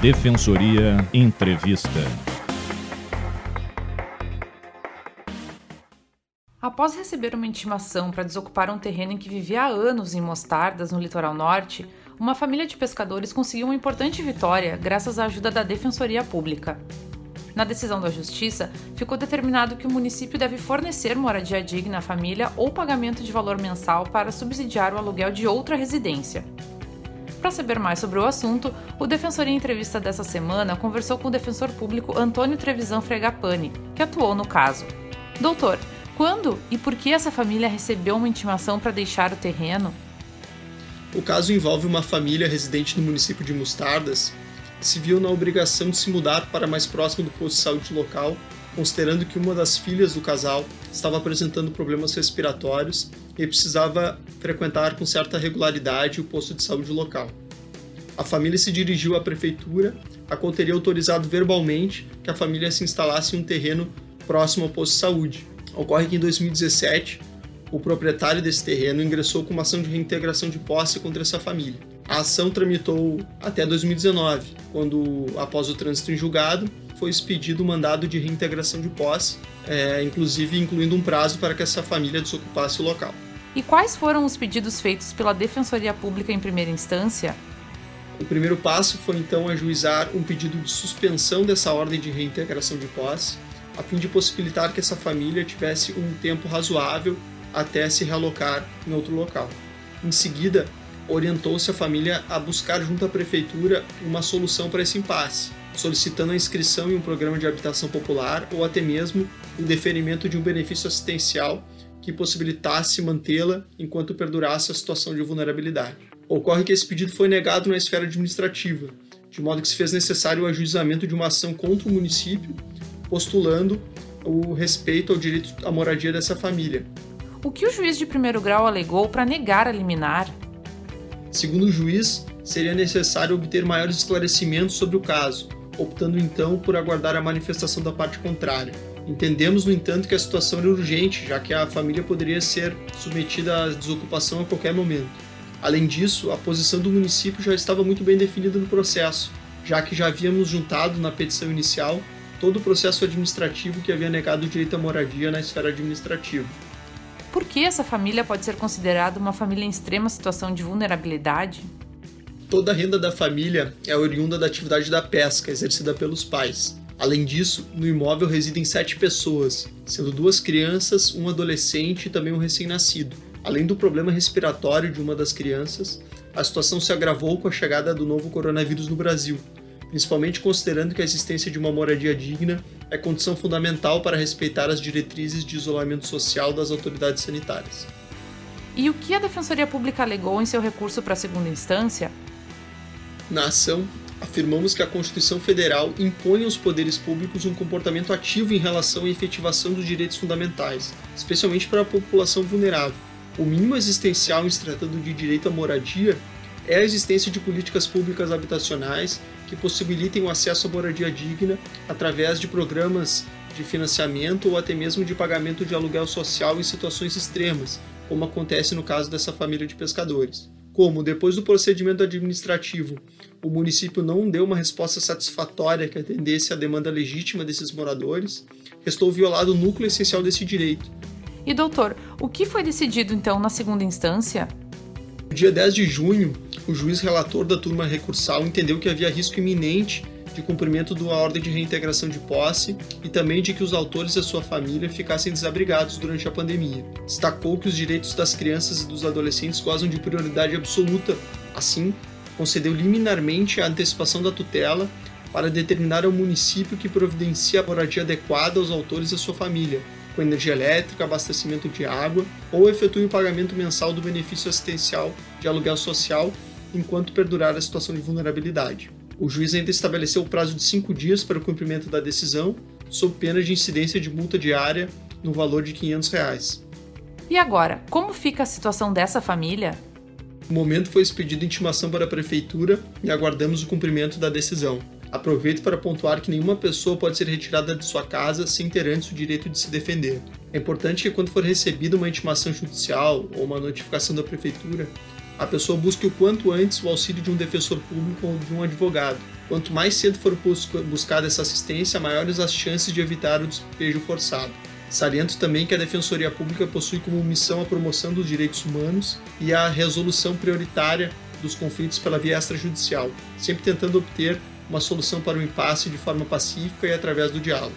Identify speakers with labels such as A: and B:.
A: Defensoria Entrevista.
B: Após receber uma intimação para desocupar um terreno em que vivia há anos em Mostardas, no litoral norte, uma família de pescadores conseguiu uma importante vitória graças à ajuda da Defensoria Pública. Na decisão da Justiça, ficou determinado que o município deve fornecer moradia digna à família ou pagamento de valor mensal para subsidiar o aluguel de outra residência. Para saber mais sobre o assunto, o Defensoria Entrevista dessa semana conversou com o defensor público Antônio Trevisan Fregapani, que atuou no caso. Doutor, quando e por que essa família recebeu uma intimação para deixar o terreno?
C: O caso envolve uma família residente no município de Mostardas que se viu na obrigação de se mudar para mais próximo do posto de saúde local, considerando que uma das filhas do casal estava apresentando problemas respiratórios e precisava frequentar com certa regularidade o posto de saúde local. A família se dirigiu à prefeitura, a qual teria autorizado verbalmente que a família se instalasse em um terreno próximo ao posto de saúde. Ocorre que em 2017, o proprietário desse terreno ingressou com uma ação de reintegração de posse contra essa família. A ação tramitou até 2019, quando, após o trânsito em julgado, foi expedido o mandado de reintegração de posse, é, inclusive incluindo um prazo para que essa família desocupasse o local.
B: E quais foram os pedidos feitos pela Defensoria Pública em primeira instância?
C: O primeiro passo foi então ajuizar um pedido de suspensão dessa ordem de reintegração de posse, a fim de possibilitar que essa família tivesse um tempo razoável até se realocar em outro local. Em seguida, orientou-se a família a buscar junto à prefeitura uma solução para esse impasse, solicitando a inscrição em um programa de habitação popular ou até mesmo o deferimento de um benefício assistencial que possibilitasse mantê-la enquanto perdurasse a situação de vulnerabilidade. Ocorre que esse pedido foi negado na esfera administrativa, de modo que se fez necessário o ajuizamento de uma ação contra o município, postulando o respeito ao direito à moradia dessa família.
B: O que o juiz de primeiro grau alegou para negar a liminar?
C: Segundo o juiz, seria necessário obter maiores esclarecimentos sobre o caso, optando então por aguardar a manifestação da parte contrária. Entendemos, no entanto, que a situação era urgente, já que a família poderia ser submetida à desocupação a qualquer momento. Além disso, a posição do município já estava muito bem definida no processo, já que já havíamos juntado na petição inicial todo o processo administrativo que havia negado o direito à moradia na esfera administrativa.
B: Por que essa família pode ser considerada uma família em extrema situação de vulnerabilidade?
C: Toda a renda da família é oriunda da atividade da pesca exercida pelos pais. Além disso, no imóvel residem sete pessoas, sendo duas crianças, um adolescente e também um recém-nascido. Além do problema respiratório de uma das crianças, a situação se agravou com a chegada do novo coronavírus no Brasil, principalmente considerando que a existência de uma moradia digna é condição fundamental para respeitar as diretrizes de isolamento social das autoridades sanitárias.
B: E o que a Defensoria Pública alegou em seu recurso para a segunda instância?
C: Na ação, afirmamos que a Constituição Federal impõe aos poderes públicos um comportamento ativo em relação à efetivação dos direitos fundamentais, especialmente para a população vulnerável. O mínimo existencial em se tratando de direito à moradia é a existência de políticas públicas habitacionais que possibilitem o acesso à moradia digna através de programas de financiamento ou até mesmo de pagamento de aluguel social em situações extremas, como acontece no caso dessa família de pescadores. Como, depois do procedimento administrativo, o município não deu uma resposta satisfatória que atendesse à demanda legítima desses moradores, restou violado o núcleo essencial desse direito.
B: E, doutor, o que foi decidido então na segunda instância?
C: No dia 10 de junho, o juiz relator da turma recursal entendeu que havia risco iminente de cumprimento da ordem de reintegração de posse e também de que os autores e a sua família ficassem desabrigados durante a pandemia. Destacou que os direitos das crianças e dos adolescentes gozam de prioridade absoluta, assim, concedeu liminarmente a antecipação da tutela para determinar ao município que providencia a moradia adequada aos autores e a sua família, com energia elétrica, abastecimento de água, ou efetue o pagamento mensal do benefício assistencial de aluguel social enquanto perdurar a situação de vulnerabilidade. O juiz ainda estabeleceu o prazo de cinco dias para o cumprimento da decisão, sob pena de incidência de multa diária no valor de 500 reais.
B: E agora, como fica a situação dessa família?
C: No momento foi expedida intimação para a prefeitura e aguardamos o cumprimento da decisão. Aproveito para pontuar que nenhuma pessoa pode ser retirada de sua casa sem ter antes o direito de se defender. É importante que, quando for recebida uma intimação judicial ou uma notificação da prefeitura, a pessoa busque o quanto antes o auxílio de um defensor público ou de um advogado. Quanto mais cedo for buscada essa assistência, maiores as chances de evitar o despejo forçado. Saliento também que a Defensoria Pública possui como missão a promoção dos direitos humanos e a resolução prioritária dos conflitos pela via extrajudicial, sempre tentando obter uma solução para o impasse de forma pacífica e através do diálogo.